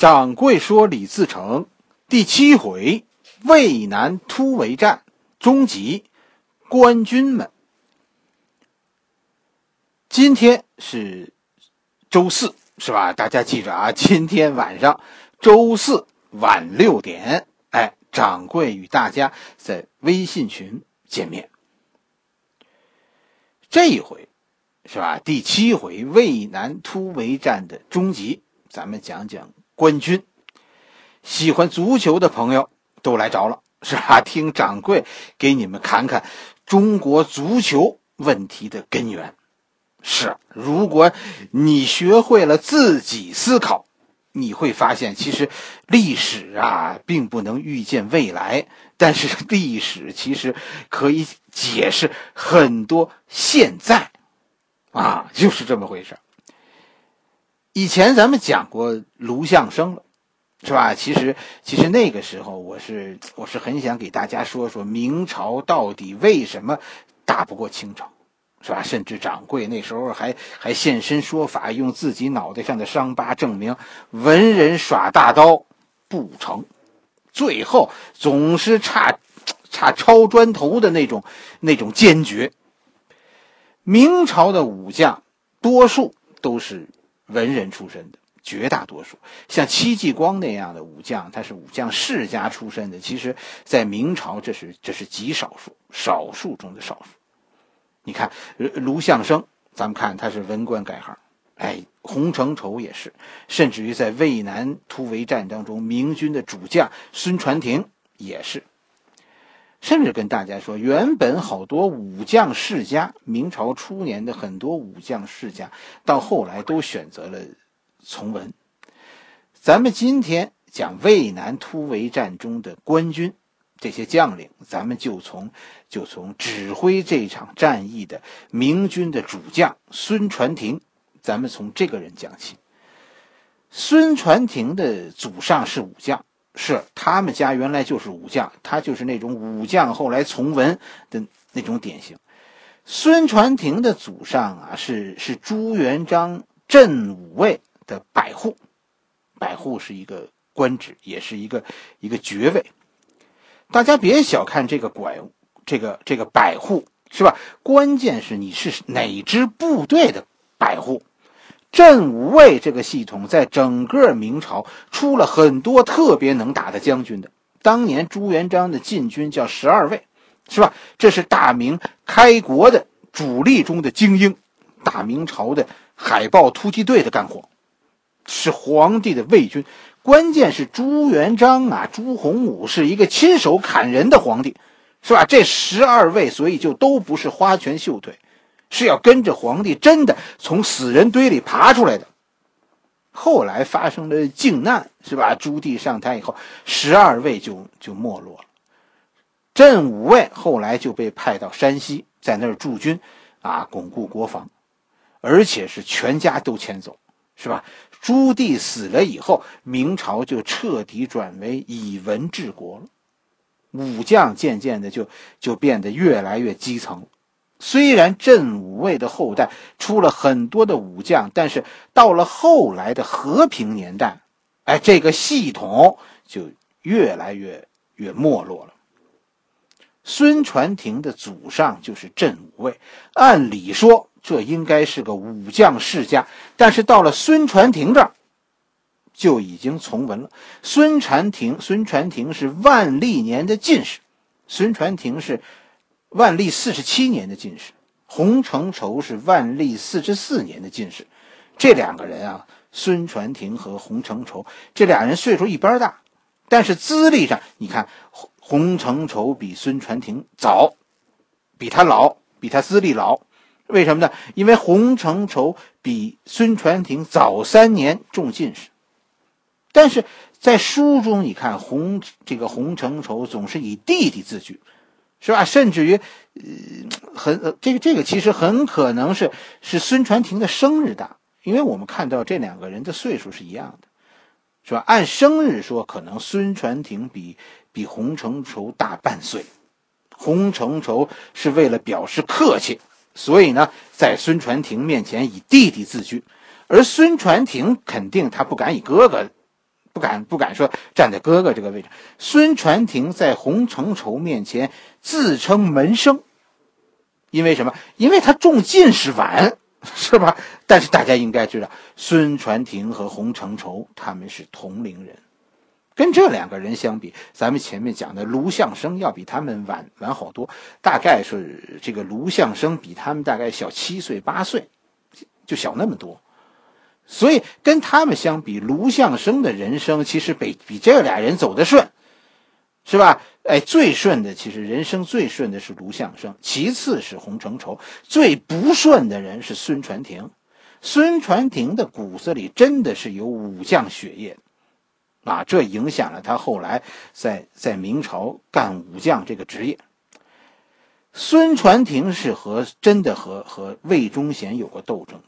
掌柜说：“李自成第七回，渭南突围战终集，官军们。今天是周四，是吧？大家记着啊，今天晚上周四晚六点，哎，掌柜与大家在微信群见面。这一回是吧？第七回渭南突围战的终集，咱们讲讲。”冠军，喜欢足球的朋友都来着了，是吧？听掌柜给你们侃侃中国足球问题的根源。是，如果你学会了自己思考，你会发现，其实历史啊，并不能预见未来，但是历史其实可以解释很多现在，啊，就是这么回事。以前咱们讲过卢象升了，是吧？其实，其实那个时候我是我是很想给大家说说明朝到底为什么打不过清朝，是吧？甚至掌柜那时候还还现身说法，用自己脑袋上的伤疤证明文人耍大刀不成，最后总是差差抄砖头的那种那种坚决。明朝的武将多数都是。文人出身的绝大多数，像戚继光那样的武将，他是武将世家出身的。其实，在明朝，这是这是极少数，少数中的少数。你看，卢象升，咱们看他是文官改行，哎，洪承畴也是，甚至于在渭南突围战当中，明军的主将孙传庭也是。甚至跟大家说，原本好多武将世家，明朝初年的很多武将世家，到后来都选择了从文。咱们今天讲渭南突围战中的官军，这些将领，咱们就从就从指挥这场战役的明军的主将孙传庭，咱们从这个人讲起。孙传庭的祖上是武将。是他们家原来就是武将，他就是那种武将后来从文的那种典型。孙传庭的祖上啊，是是朱元璋镇武卫的百户，百户是一个官职，也是一个一个爵位。大家别小看这个拐，这个这个百户是吧？关键是你是哪支部队的百户。镇武卫这个系统在整个明朝出了很多特别能打的将军的。当年朱元璋的禁军叫十二卫，是吧？这是大明开国的主力中的精英，大明朝的海豹突击队的干活，是皇帝的卫军。关键是朱元璋啊，朱洪武是一个亲手砍人的皇帝，是吧？这十二位，所以就都不是花拳绣腿。是要跟着皇帝真的从死人堆里爬出来的。后来发生了靖难，是吧？朱棣上台以后，十二位就就没落了。镇武卫后来就被派到山西，在那儿驻军，啊，巩固国防，而且是全家都迁走，是吧？朱棣死了以后，明朝就彻底转为以文治国了，武将渐渐的就就变得越来越基层。虽然镇武卫的后代出了很多的武将，但是到了后来的和平年代，哎，这个系统就越来越越没落了。孙传庭的祖上就是镇武卫，按理说这应该是个武将世家，但是到了孙传庭这儿，就已经从文了。孙传庭，孙传庭是万历年的进士，孙传庭是。万历四十七年的进士，洪承畴是万历四十四年的进士，这两个人啊，孙传庭和洪承畴这俩人岁数一般大，但是资历上，你看洪承畴比孙传庭早，比他老，比他资历老，为什么呢？因为洪承畴比孙传庭早三年中进士，但是在书中你看洪这个洪承畴总是以弟弟自居。是吧？甚至于，呃，很这个这个其实很可能是是孙传庭的生日大，因为我们看到这两个人的岁数是一样的，是吧？按生日说，可能孙传庭比比洪承畴大半岁，洪承畴是为了表示客气，所以呢，在孙传庭面前以弟弟自居，而孙传庭肯定他不敢以哥哥不敢不敢说站在哥哥这个位置。孙传庭在洪承畴面前自称门生，因为什么？因为他中进士晚，是吧？但是大家应该知道，孙传庭和洪承畴他们是同龄人。跟这两个人相比，咱们前面讲的卢象升要比他们晚晚好多，大概是这个卢象升比他们大概小七岁八岁，就小那么多。所以跟他们相比，卢象升的人生其实比比这俩人走得顺，是吧？哎，最顺的其实人生最顺的是卢象升，其次是洪承畴，最不顺的人是孙传庭。孙传庭的骨子里真的是有武将血液。啊，这影响了他后来在在明朝干武将这个职业。孙传庭是和真的和和魏忠贤有过斗争，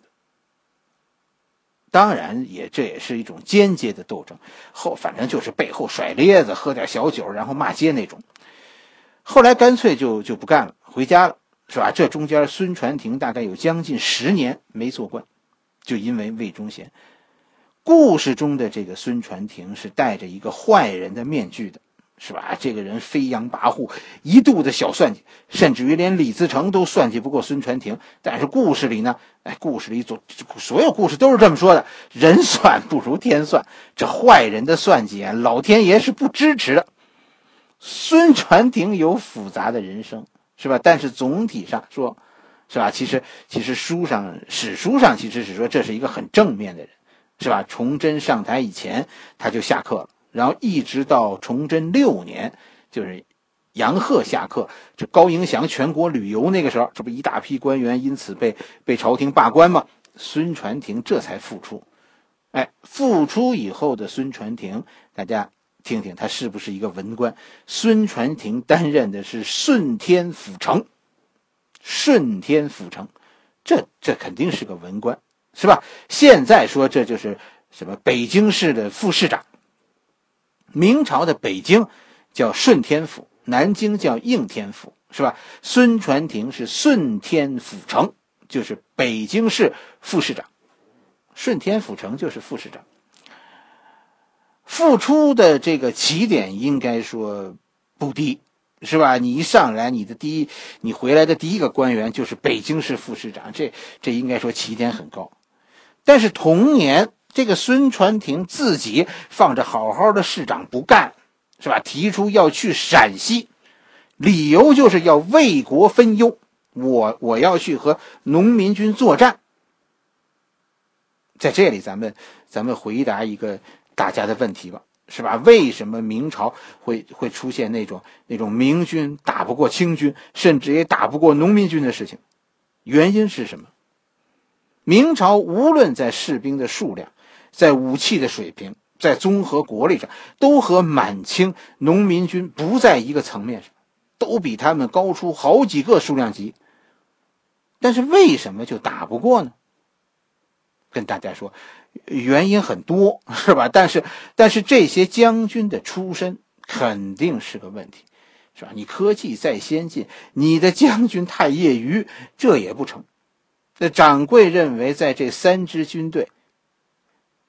当然也这也是一种间接的斗争，后反正就是背后甩咧子，喝点小酒，然后骂街那种。后来干脆就就不干了，回家了，是吧？这中间孙传庭大概有将近十年没做官，就因为魏忠贤。故事中的这个孙传庭是戴着一个坏人的面具的，是吧？这个人飞扬跋扈，一肚子小算计，甚至于连李自成都算计不过孙传庭。但是故事里呢，哎，故事里总所有故事都是这么说的：人算不如天算，这坏人的算计啊，老天爷是不支持的。孙传庭有复杂的人生，是吧？但是总体上说，是吧？其实，其实书上史书上其实是说这是一个很正面的人。是吧？崇祯上台以前，他就下课了，然后一直到崇祯六年，就是杨鹤下课，这高迎祥全国旅游那个时候，这不一大批官员因此被被朝廷罢官吗？孙传庭这才复出。哎，复出以后的孙传庭，大家听听他是不是一个文官？孙传庭担任的是顺天府丞，顺天府丞，这这肯定是个文官。是吧？现在说这就是什么？北京市的副市长。明朝的北京叫顺天府，南京叫应天府，是吧？孙传庭是顺天府城，就是北京市副市长。顺天府城就是副市长。复出的这个起点应该说不低，是吧？你一上来，你的第一，你回来的第一个官员就是北京市副市长，这这应该说起点很高。但是同年，这个孙传庭自己放着好好的市长不干，是吧？提出要去陕西，理由就是要为国分忧，我我要去和农民军作战。在这里，咱们咱们回答一个大家的问题吧，是吧？为什么明朝会会出现那种那种明军打不过清军，甚至也打不过农民军的事情？原因是什么？明朝无论在士兵的数量，在武器的水平，在综合国力上，都和满清农民军不在一个层面上，都比他们高出好几个数量级。但是为什么就打不过呢？跟大家说，原因很多，是吧？但是，但是这些将军的出身肯定是个问题，是吧？你科技再先进，你的将军太业余，这也不成。那掌柜认为，在这三支军队，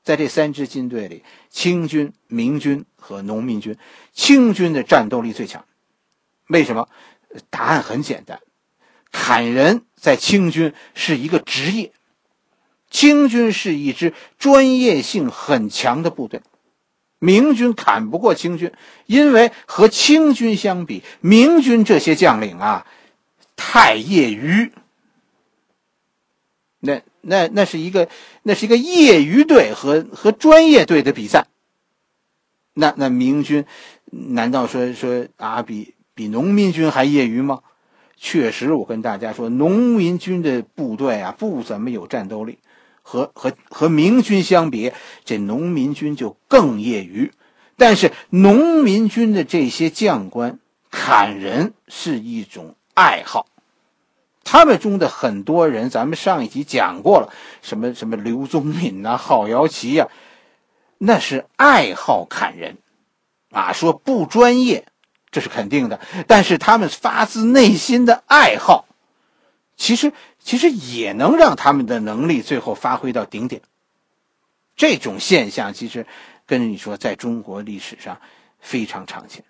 在这三支军队里，清军、明军和农民军，清军的战斗力最强。为什么？答案很简单，砍人在清军是一个职业，清军是一支专业性很强的部队，明军砍不过清军，因为和清军相比，明军这些将领啊，太业余。那那那是一个，那是一个业余队和和专业队的比赛。那那明军，难道说说啊比比农民军还业余吗？确实，我跟大家说，农民军的部队啊不怎么有战斗力，和和和明军相比，这农民军就更业余。但是农民军的这些将官砍人是一种爱好。他们中的很多人，咱们上一集讲过了，什么什么刘宗敏呐、郝瑶琪呀，那是爱好砍人，啊，说不专业，这是肯定的。但是他们发自内心的爱好，其实其实也能让他们的能力最后发挥到顶点。这种现象其实跟你说，在中国历史上非常常见。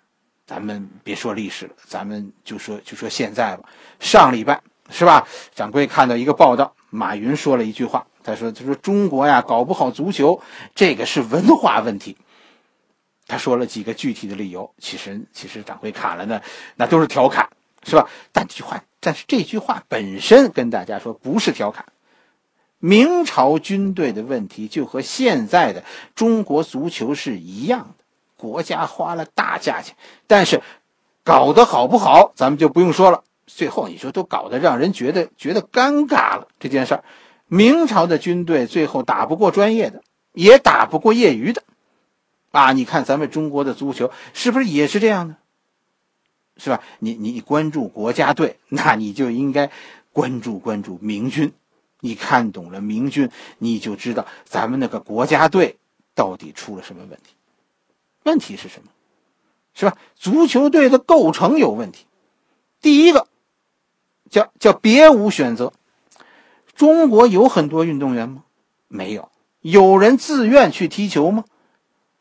咱们别说历史了，咱们就说就说现在吧。上礼拜是吧？掌柜看到一个报道，马云说了一句话，他说：“他说中国呀，搞不好足球，这个是文化问题。”他说了几个具体的理由，其实其实掌柜看了呢，那都是调侃，是吧？但这句话，但是这句话本身跟大家说不是调侃。明朝军队的问题就和现在的中国足球是一样的，国家花了大价钱，但是搞得好不好，咱们就不用说了。最后你说都搞得让人觉得觉得尴尬了这件事儿，明朝的军队最后打不过专业的，也打不过业余的。啊，你看咱们中国的足球是不是也是这样的？是吧？你你关注国家队，那你就应该关注关注明军。你看懂了明军，你就知道咱们那个国家队到底出了什么问题。问题是什么？是吧？足球队的构成有问题。第一个叫叫别无选择。中国有很多运动员吗？没有。有人自愿去踢球吗？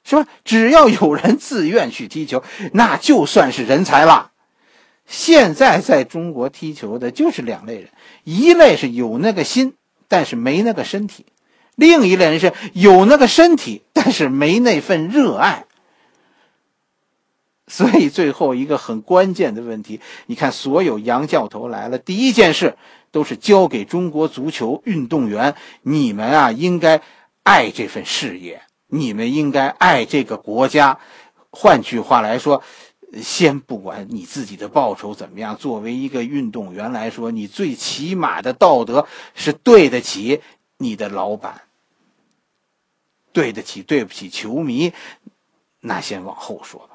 是吧？只要有人自愿去踢球，那就算是人才了。现在在中国踢球的就是两类人：一类是有那个心，但是没那个身体；另一类人是有那个身体，但是没那份热爱。所以最后一个很关键的问题，你看，所有洋教头来了，第一件事都是交给中国足球运动员：你们啊，应该爱这份事业。你们应该爱这个国家，换句话来说，先不管你自己的报酬怎么样，作为一个运动员来说，你最起码的道德是对得起你的老板，对得起对不起球迷，那先往后说吧。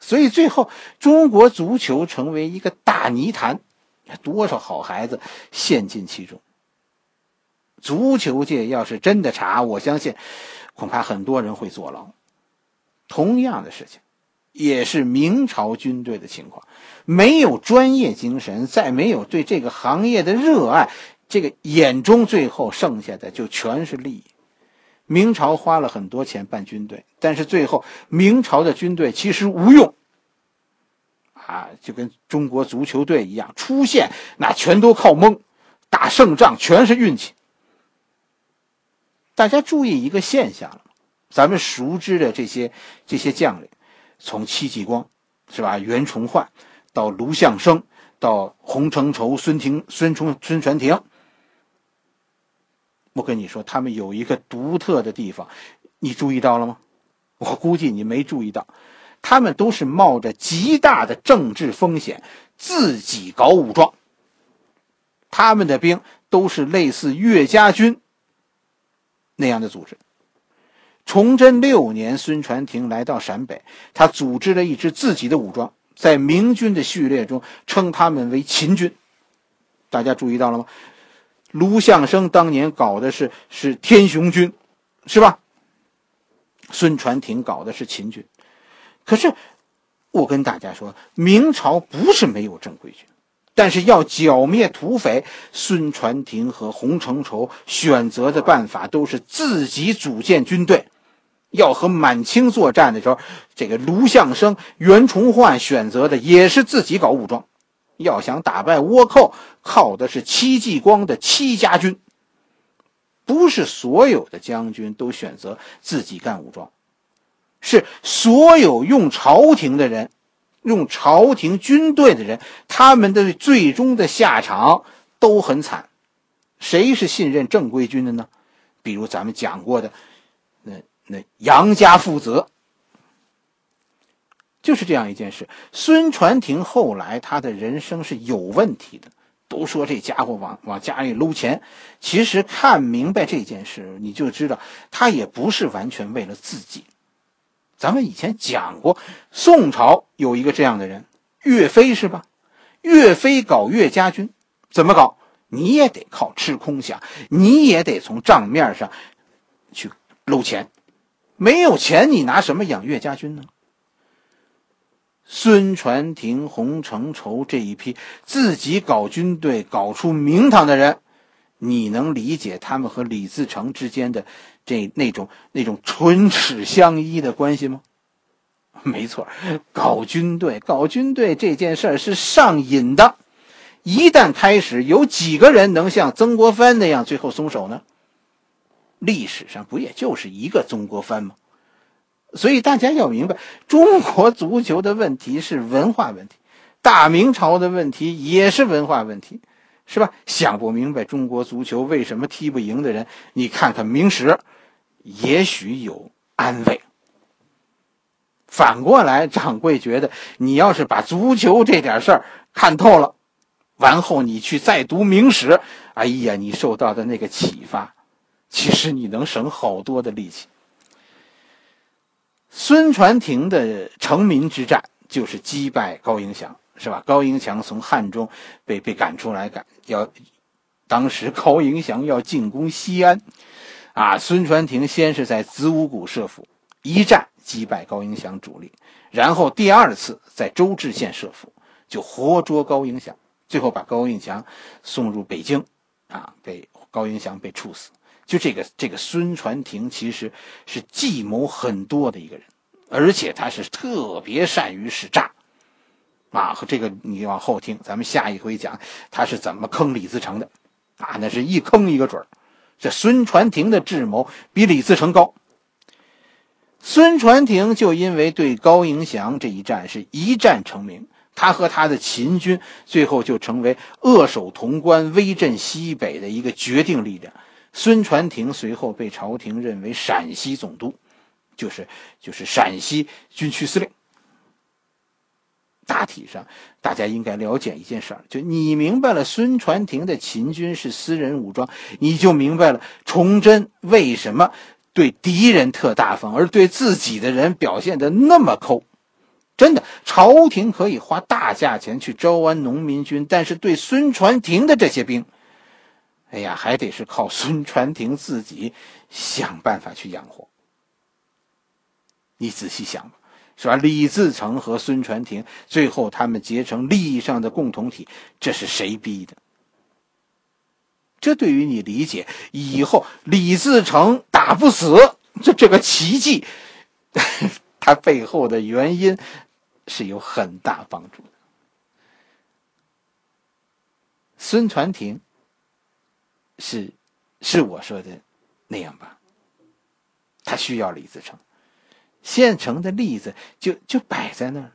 所以最后，中国足球成为一个大泥潭，多少好孩子陷进其中。足球界要是真的查，我相信，恐怕很多人会坐牢。同样的事情，也是明朝军队的情况，没有专业精神，再没有对这个行业的热爱，这个眼中最后剩下的就全是利益。明朝花了很多钱办军队，但是最后明朝的军队其实无用，啊，就跟中国足球队一样，出现那全都靠蒙，打胜仗全是运气。大家注意一个现象了，咱们熟知的这些这些将领，从戚继光，是吧？袁崇焕，到卢象升，到洪承畴、孙廷、孙崇、孙传庭，我跟你说，他们有一个独特的地方，你注意到了吗？我估计你没注意到，他们都是冒着极大的政治风险，自己搞武装。他们的兵都是类似岳家军。那样的组织。崇祯六年，孙传庭来到陕北，他组织了一支自己的武装，在明军的序列中称他们为秦军。大家注意到了吗？卢象升当年搞的是是天雄军，是吧？孙传庭搞的是秦军。可是，我跟大家说，明朝不是没有正规军。但是要剿灭土匪，孙传庭和洪承畴选择的办法都是自己组建军队。要和满清作战的时候，这个卢象升、袁崇焕选择的也是自己搞武装。要想打败倭寇，靠的是戚继光的戚家军。不是所有的将军都选择自己干武装，是所有用朝廷的人。用朝廷军队的人，他们的最终的下场都很惨。谁是信任正规军的呢？比如咱们讲过的，那那杨家父子，就是这样一件事。孙传庭后来他的人生是有问题的，都说这家伙往往家里搂钱。其实看明白这件事，你就知道他也不是完全为了自己。咱们以前讲过，宋朝有一个这样的人，岳飞是吧？岳飞搞岳家军，怎么搞？你也得靠吃空饷，你也得从账面上去搂钱，没有钱，你拿什么养岳家军呢？孙传庭、洪承畴这一批自己搞军队、搞出名堂的人，你能理解他们和李自成之间的这那种那种唇齿相依的关系吗？没错，搞军队，搞军队这件事儿是上瘾的。一旦开始，有几个人能像曾国藩那样最后松手呢？历史上不也就是一个曾国藩吗？所以大家要明白，中国足球的问题是文化问题，大明朝的问题也是文化问题，是吧？想不明白中国足球为什么踢不赢的人，你看看明史，也许有安慰。反过来，掌柜觉得，你要是把足球这点事儿看透了。完后，你去再读明史，哎呀，你受到的那个启发，其实你能省好多的力气。孙传庭的成名之战就是击败高迎祥，是吧？高迎祥从汉中被被赶出来，赶要当时高迎祥要进攻西安，啊，孙传庭先是在子午谷设伏，一战击败高迎祥主力，然后第二次在周至县设伏，就活捉高迎祥。最后把高迎祥送入北京，啊，被高迎祥被处死。就这个这个孙传庭其实是计谋很多的一个人，而且他是特别善于使诈，啊，和这个你往后听，咱们下一回讲他是怎么坑李自成的，啊，那是一坑一个准儿。这孙传庭的智谋比李自成高。孙传庭就因为对高迎祥这一战是一战成名。他和他的秦军最后就成为扼守潼关、威震西北的一个决定力量。孙传庭随后被朝廷认为陕西总督，就是就是陕西军区司令。大体上，大家应该了解一件事儿：就你明白了孙传庭的秦军是私人武装，你就明白了崇祯为什么对敌人特大方，而对自己的人表现的那么抠。真的，朝廷可以花大价钱去招安农民军，但是对孙传庭的这些兵，哎呀，还得是靠孙传庭自己想办法去养活。你仔细想吧，是吧？李自成和孙传庭最后他们结成利益上的共同体，这是谁逼的？这对于你理解以后李自成打不死这这个奇迹，他背后的原因。是有很大帮助的。孙传庭是是我说的那样吧？他需要李自成，现成的例子就就摆在那儿了，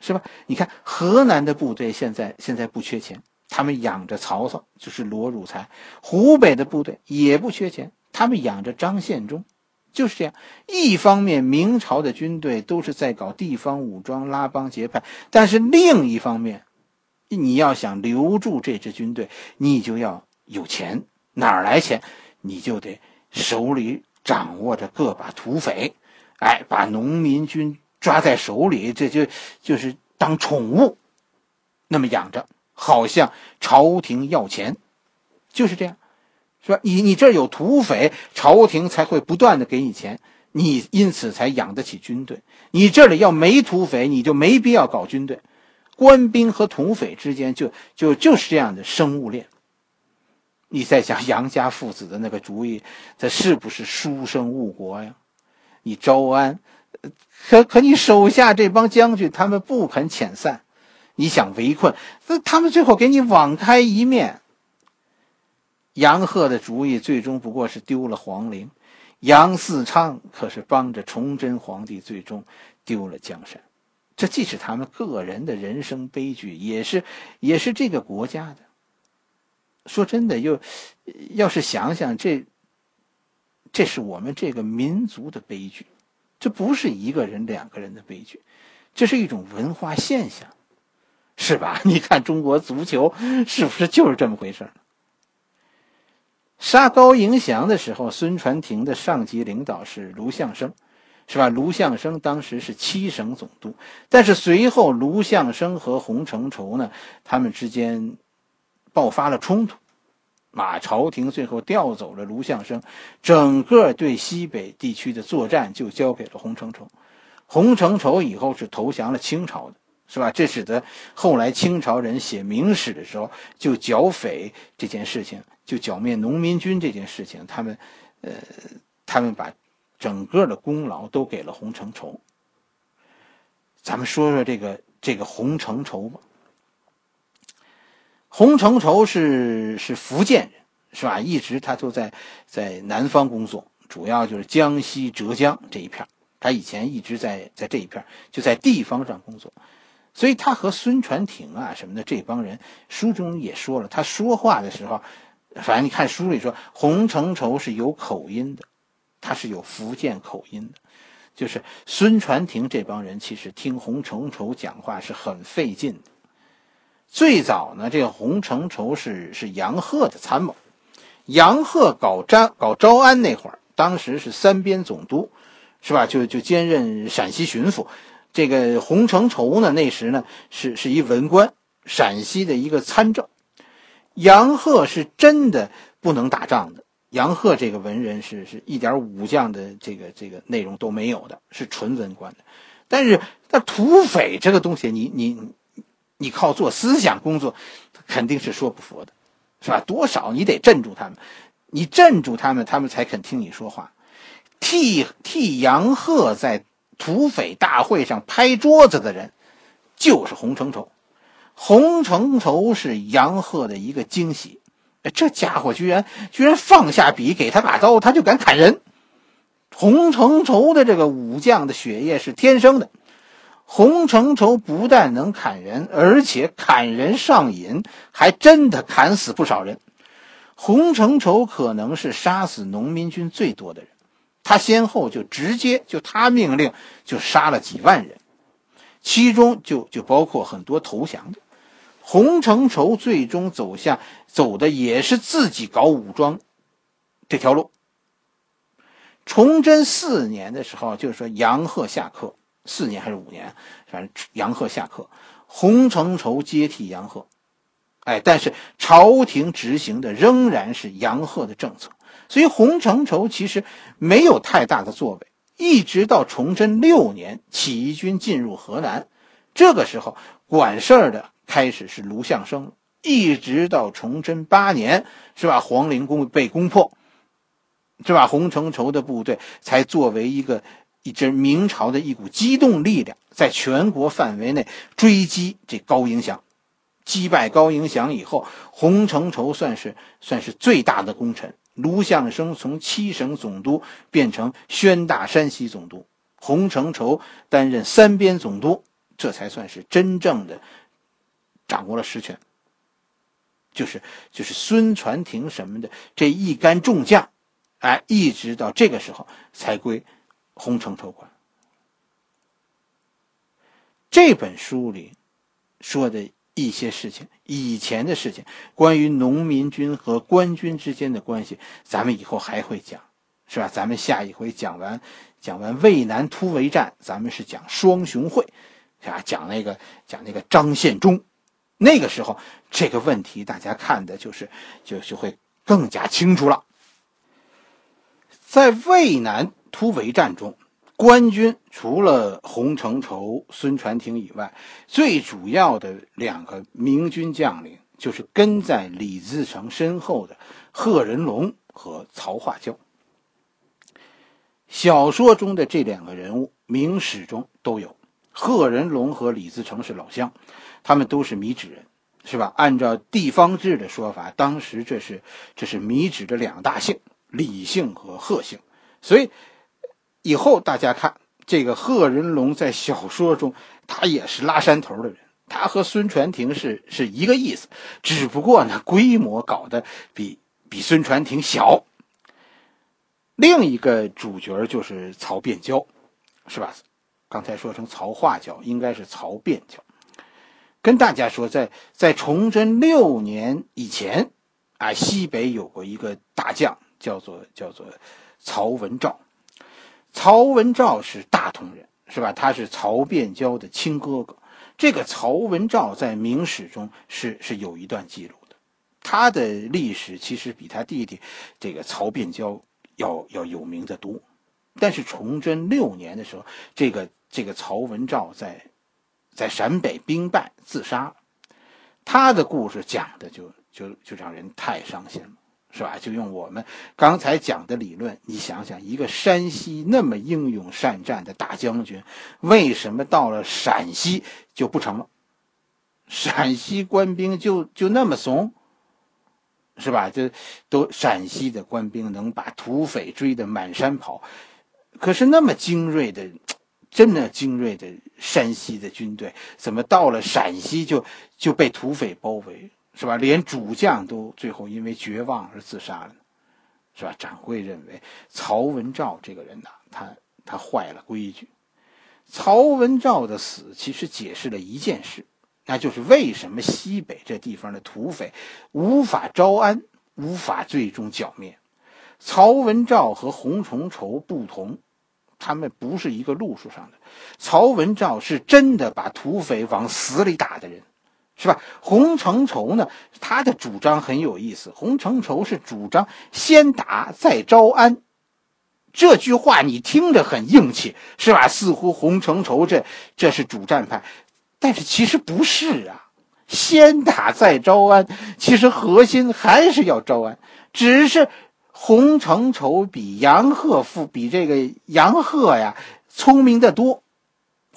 是吧？你看河南的部队现在现在不缺钱，他们养着曹操，就是罗汝才；湖北的部队也不缺钱，他们养着张献忠。就是这样，一方面明朝的军队都是在搞地方武装、拉帮结派，但是另一方面，你要想留住这支军队，你就要有钱。哪儿来钱？你就得手里掌握着个把土匪，哎，把农民军抓在手里，这就就是当宠物，那么养着，好像朝廷要钱，就是这样。是吧？你你这有土匪，朝廷才会不断的给你钱，你因此才养得起军队。你这里要没土匪，你就没必要搞军队。官兵和土匪之间就就就是这样的生物链。你在想杨家父子的那个主意，这是不是书生误国呀？你招安，可可你手下这帮将军他们不肯遣散，你想围困，那他们最后给你网开一面。杨鹤的主意最终不过是丢了皇陵，杨嗣昌可是帮着崇祯皇帝最终丢了江山，这既是他们个人的人生悲剧，也是也是这个国家的。说真的，又要是想想这，这是我们这个民族的悲剧，这不是一个人两个人的悲剧，这是一种文化现象，是吧？你看中国足球是不是就是这么回事儿杀高迎祥的时候，孙传庭的上级领导是卢象升，是吧？卢象升当时是七省总督，但是随后卢象升和洪承畴呢，他们之间爆发了冲突，马朝廷最后调走了卢象升，整个对西北地区的作战就交给了洪承畴，洪承畴以后是投降了清朝的，是吧？这使得后来清朝人写明史的时候就剿匪这件事情。就剿灭农民军这件事情，他们，呃，他们把整个的功劳都给了洪承畴。咱们说说这个这个洪承畴吧。洪承畴是是福建人，是吧？一直他都在在南方工作，主要就是江西、浙江这一片他以前一直在在这一片就在地方上工作，所以他和孙传庭啊什么的这帮人，书中也说了，他说话的时候，反正你看书里说，洪承畴是有口音的，他是有福建口音的，就是孙传庭这帮人其实听洪承畴讲话是很费劲的。最早呢，这个洪承畴是是杨鹤的参谋。杨鹤搞招搞招安那会儿，当时是三边总督，是吧？就就兼任陕西巡抚。这个洪承畴呢，那时呢是是一文官，陕西的一个参政。杨鹤是真的不能打仗的。杨鹤这个文人是是一点武将的这个这个内容都没有的，是纯文官的。但是那土匪这个东西，你。你你靠做思想工作，肯定是说不服的，是吧？多少你得镇住他们，你镇住他们，他们才肯听你说话。替替杨鹤在土匪大会上拍桌子的人，就是洪承畴。洪承畴是杨鹤的一个惊喜，这家伙居然居然放下笔，给他把刀，他就敢砍人。洪承畴的这个武将的血液是天生的。洪承畴不但能砍人，而且砍人上瘾，还真的砍死不少人。洪承畴可能是杀死农民军最多的人，他先后就直接就他命令就杀了几万人，其中就就包括很多投降的。洪承畴最终走向走的也是自己搞武装这条路。崇祯四年的时候，就是说杨鹤下课。四年还是五年，反正杨鹤下课，洪承畴接替杨鹤，哎，但是朝廷执行的仍然是杨鹤的政策，所以洪承畴其实没有太大的作为。一直到崇祯六年，起义军进入河南，这个时候管事儿的开始是卢象升，一直到崇祯八年，是吧？皇陵宫被攻破，是吧？洪承畴的部队才作为一个。一支明朝的一股机动力量，在全国范围内追击这高迎祥，击败高迎祥以后，洪承畴算是算是最大的功臣。卢象升从七省总督变成宣大山西总督，洪承畴担任三边总督，这才算是真正的掌握了实权。就是就是孙传庭什么的这一干众将，哎，一直到这个时候才归。洪承畴管这本书里说的一些事情，以前的事情，关于农民军和官军之间的关系，咱们以后还会讲，是吧？咱们下一回讲完讲完渭南突围战，咱们是讲双雄会，是吧？讲那个讲那个张献忠，那个时候这个问题大家看的就是就就会更加清楚了，在渭南。突围战中，官军除了洪承畴、孙传庭以外，最主要的两个明军将领就是跟在李自成身后的贺人龙和曹化交。小说中的这两个人物，明史中都有。贺人龙和李自成是老乡，他们都是米脂人，是吧？按照地方志的说法，当时这是这是米脂的两大姓，李姓和贺姓，所以。以后大家看这个贺人龙在小说中，他也是拉山头的人，他和孙传庭是是一个意思，只不过呢规模搞得比比孙传庭小。另一个主角就是曹变交，是吧？刚才说成曹化交，应该是曹变交。跟大家说，在在崇祯六年以前，啊，西北有过一个大将，叫做叫做曹文照。曹文照是大同人，是吧？他是曹变交的亲哥哥。这个曹文照在明史中是是有一段记录的，他的历史其实比他弟弟这个曹变交要要有名的多。但是崇祯六年的时候，这个这个曹文照在在陕北兵败自杀，他的故事讲的就就就让人太伤心了。是吧？就用我们刚才讲的理论，你想想，一个山西那么英勇善战的大将军，为什么到了陕西就不成了？陕西官兵就就那么怂，是吧？这都陕西的官兵能把土匪追得满山跑，可是那么精锐的，真的精锐的山西的军队，怎么到了陕西就就被土匪包围？是吧？连主将都最后因为绝望而自杀了，是吧？掌柜认为曹文照这个人呐，他他坏了规矩。曹文照的死其实解释了一件事，那就是为什么西北这地方的土匪无法招安，无法最终剿灭。曹文照和洪承畴不同，他们不是一个路数上的。曹文照是真的把土匪往死里打的人。是吧？洪承畴呢？他的主张很有意思。洪承畴是主张先打再招安，这句话你听着很硬气，是吧？似乎洪承畴这这是主战派，但是其实不是啊。先打再招安，其实核心还是要招安，只是洪承畴比杨鹤富比这个杨鹤呀聪明的多。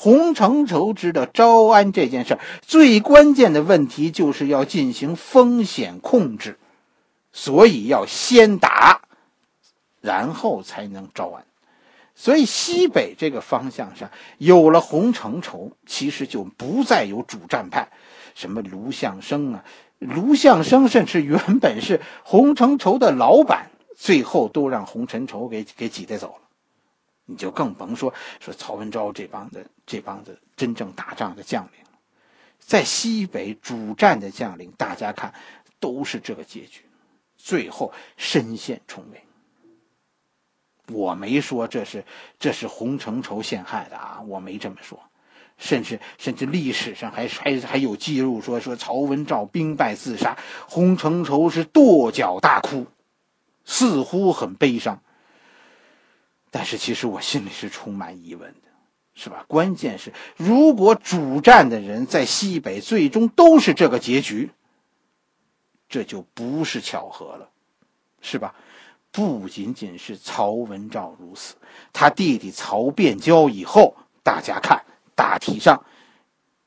洪承畴知道招安这件事最关键的问题就是要进行风险控制，所以要先打，然后才能招安。所以西北这个方向上有了洪承畴，其实就不再有主战派，什么卢象升啊，卢象升甚至原本是洪承畴的老板，最后都让洪承畴给给挤兑走了。你就更甭说说曹文昭这帮子这帮子真正打仗的将领在西北主战的将领，大家看都是这个结局，最后身陷重围。我没说这是这是洪承畴陷害的啊，我没这么说，甚至甚至历史上还还还有记录说说曹文照兵败自杀，洪承畴是跺脚大哭，似乎很悲伤。但是其实我心里是充满疑问的，是吧？关键是，如果主战的人在西北最终都是这个结局，这就不是巧合了，是吧？不仅仅是曹文照如此，他弟弟曹变交以后，大家看大体上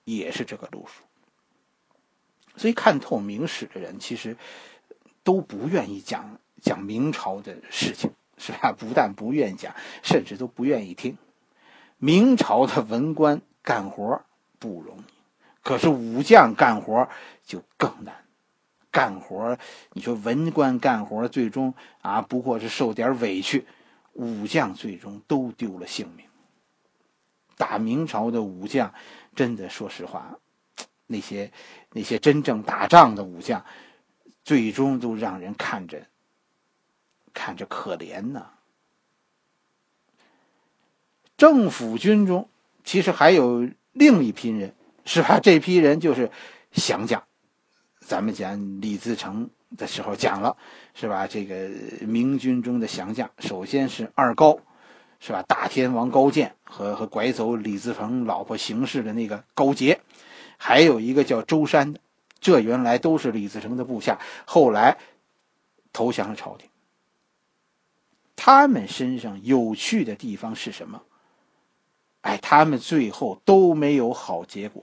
也是这个路数。所以看透明史的人，其实都不愿意讲讲明朝的事情。是吧？不但不愿讲，甚至都不愿意听。明朝的文官干活不容易，可是武将干活就更难。干活，你说文官干活，最终啊，不过是受点委屈；武将最终都丢了性命。大明朝的武将，真的说实话，那些那些真正打仗的武将，最终都让人看着。看着可怜呢。政府军中其实还有另一批人，是吧？这批人就是降将。咱们讲李自成的时候讲了，是吧？这个明军中的降将，首先是二高，是吧？大天王高渐和和拐走李自成老婆邢氏的那个高杰，还有一个叫周山的，这原来都是李自成的部下，后来投降了朝廷。他们身上有趣的地方是什么？哎，他们最后都没有好结果。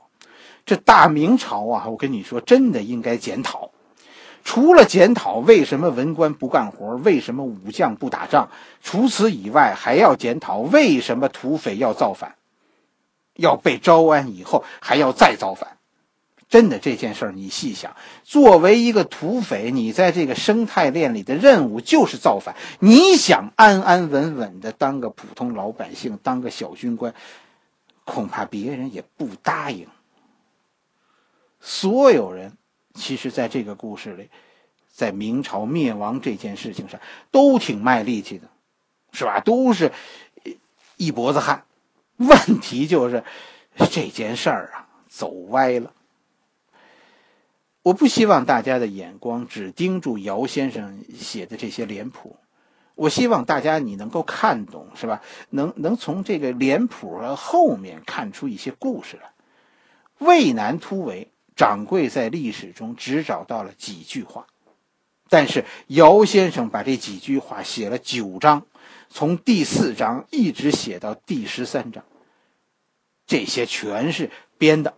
这大明朝啊，我跟你说，真的应该检讨。除了检讨为什么文官不干活，为什么武将不打仗，除此以外，还要检讨为什么土匪要造反，要被招安以后还要再造反。真的这件事儿，你细想，作为一个土匪，你在这个生态链里的任务就是造反。你想安安稳稳的当个普通老百姓，当个小军官，恐怕别人也不答应。所有人，其实在这个故事里，在明朝灭亡这件事情上，都挺卖力气的，是吧？都是一脖子汗。问题就是这件事儿啊，走歪了。我不希望大家的眼光只盯住姚先生写的这些脸谱，我希望大家你能够看懂，是吧？能能从这个脸谱后面看出一些故事来。渭南突围，掌柜在历史中只找到了几句话。但是姚先生把这几句话写了九章，从第四章一直写到第十三章，这些全是编的。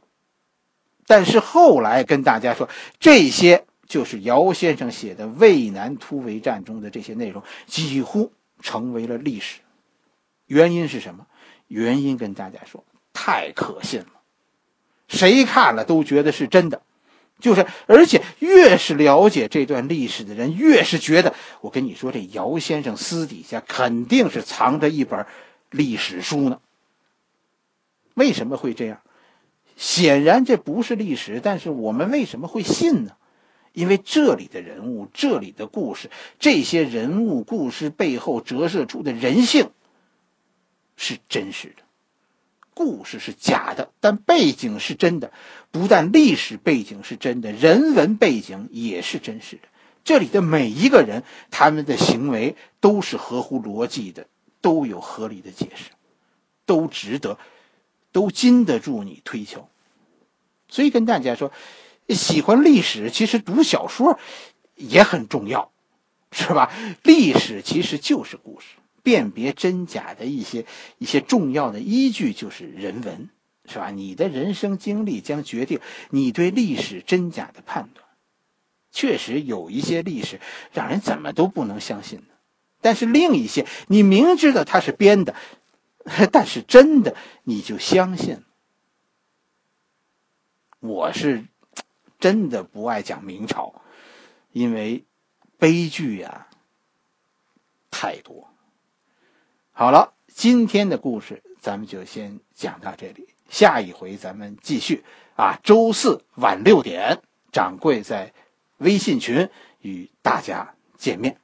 但是后来跟大家说，这些就是姚先生写的渭南突围战中的这些内容，几乎成为了历史。原因是什么？原因跟大家说，太可信了，谁看了都觉得是真的。就是，而且越是了解这段历史的人，越是觉得，我跟你说，这姚先生私底下肯定是藏着一本历史书呢。为什么会这样？显然这不是历史，但是我们为什么会信呢？因为这里的人物、这里的故事、这些人物故事背后折射出的人性是真实的。故事是假的，但背景是真的。不但历史背景是真的，人文背景也是真实的。这里的每一个人，他们的行为都是合乎逻辑的，都有合理的解释，都值得。都经得住你推敲，所以跟大家说，喜欢历史，其实读小说也很重要，是吧？历史其实就是故事，辨别真假的一些一些重要的依据就是人文，是吧？你的人生经历将决定你对历史真假的判断。确实有一些历史让人怎么都不能相信的，但是另一些你明知道它是编的。但是真的，你就相信？我是真的不爱讲明朝，因为悲剧呀太多。好了，今天的故事咱们就先讲到这里，下一回咱们继续啊。周四晚六点，掌柜在微信群与大家见面。